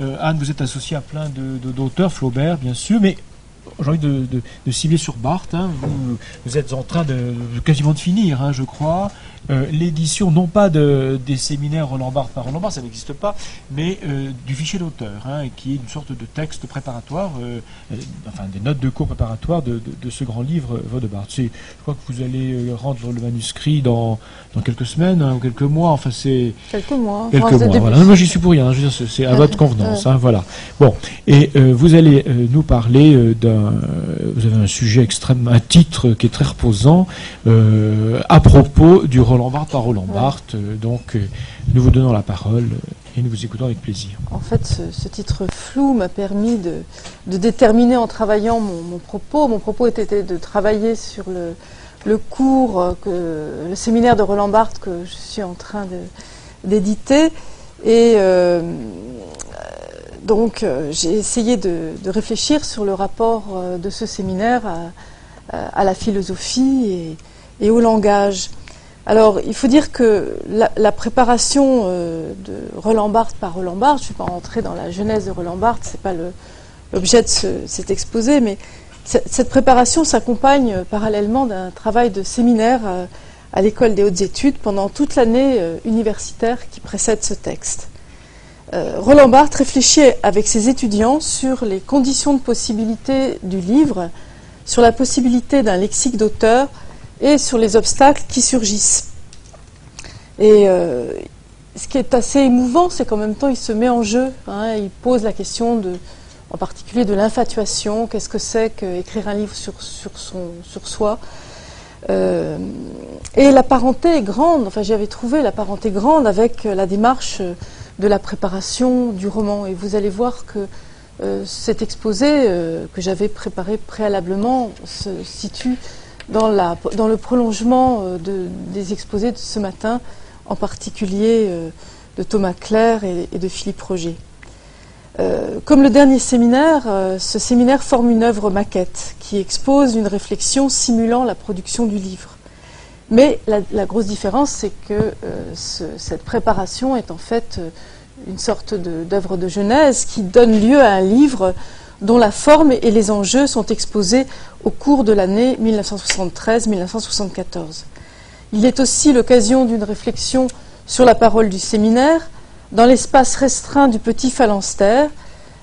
Euh, Anne, vous êtes associée à plein d'auteurs, de, Flaubert bien sûr, mais j'ai envie de, cibler sur Barthes. Hein. Vous, vous, êtes en train de quasiment de finir, hein, je crois. Euh, l'édition, non pas de, des séminaires Roland Barthes par Roland Barthes, ça n'existe pas, mais euh, du fichier d'auteur, hein, qui est une sorte de texte préparatoire, euh, enfin des notes de cours préparatoires de, de, ce grand livre de Barthes. Je crois que vous allez rendre le manuscrit dans, dans quelques semaines hein, ou quelques mois. Enfin, c'est quelques mois. Quelques mois. Voilà. Moi, j'y suis pour rien. C'est à votre convenance. Hein, voilà. Bon, et vous allez nous parler d'un. Vous avez un sujet extrêmement, un titre qui est très reposant à propos du Roland Barthes par Roland Barthes. Euh, donc, euh, nous vous donnons la parole et nous vous écoutons avec plaisir. En fait, ce, titre flou m'a permis de, déterminer en travaillant mon, propos. Mon propos était de travailler sur le, cours, euh, que, le séminaire de Roland Barthes que je suis en train d'éditer. Et donc, j'ai essayé de, réfléchir sur le rapport de ce séminaire à, la philosophie et au langage. Alors, il faut dire que la, préparation euh, de Roland Barthes par Roland Barthes, je ne vais pas rentrer dans la genèse de Roland Barthes, ce n'est pas l'objet de cet exposé, mais cette préparation s'accompagne euh, parallèlement d'un travail de séminaire euh, à l'école des hautes études pendant toute l'année universitaire qui précède ce texte. Roland Barthes réfléchit avec ses étudiants sur les conditions de possibilité du livre, sur la possibilité d'un lexique d'auteur, et sur les obstacles qui surgissent. Et euh, ce qui est assez émouvant, c'est qu'en même temps, il se met en jeu. Hein, il pose la question de, en particulier de l'infatuation. Qu'est-ce que c'est qu'écrire un livre sur, sur, soi? Euh, Et la parenté est grande. Enfin, j'avais trouvé la parenté grande avec la démarche de la préparation du roman. Et vous allez voir que euh, cet exposé que j'avais préparé préalablement se situe dans, le prolongement euh, de, des exposés de ce matin, en particulier euh, de Thomas Claire et, de Philippe Roger. Euh, comme le dernier séminaire, ce séminaire forme une œuvre maquette qui expose une réflexion simulant la production du livre. Mais la, grosse différence, c'est que cette préparation est en fait une sorte d'œuvre de, genèse qui donne lieu à un livre dont la forme et les enjeux sont exposés au cours de l'année 1973-1974. Il est aussi l'occasion d'une réflexion sur la parole du séminaire, dans l'espace restreint du petit phalanstère,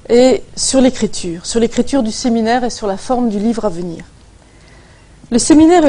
et sur l'écriture, sur l'écriture du séminaire et sur la forme du livre à venir. Le séminaire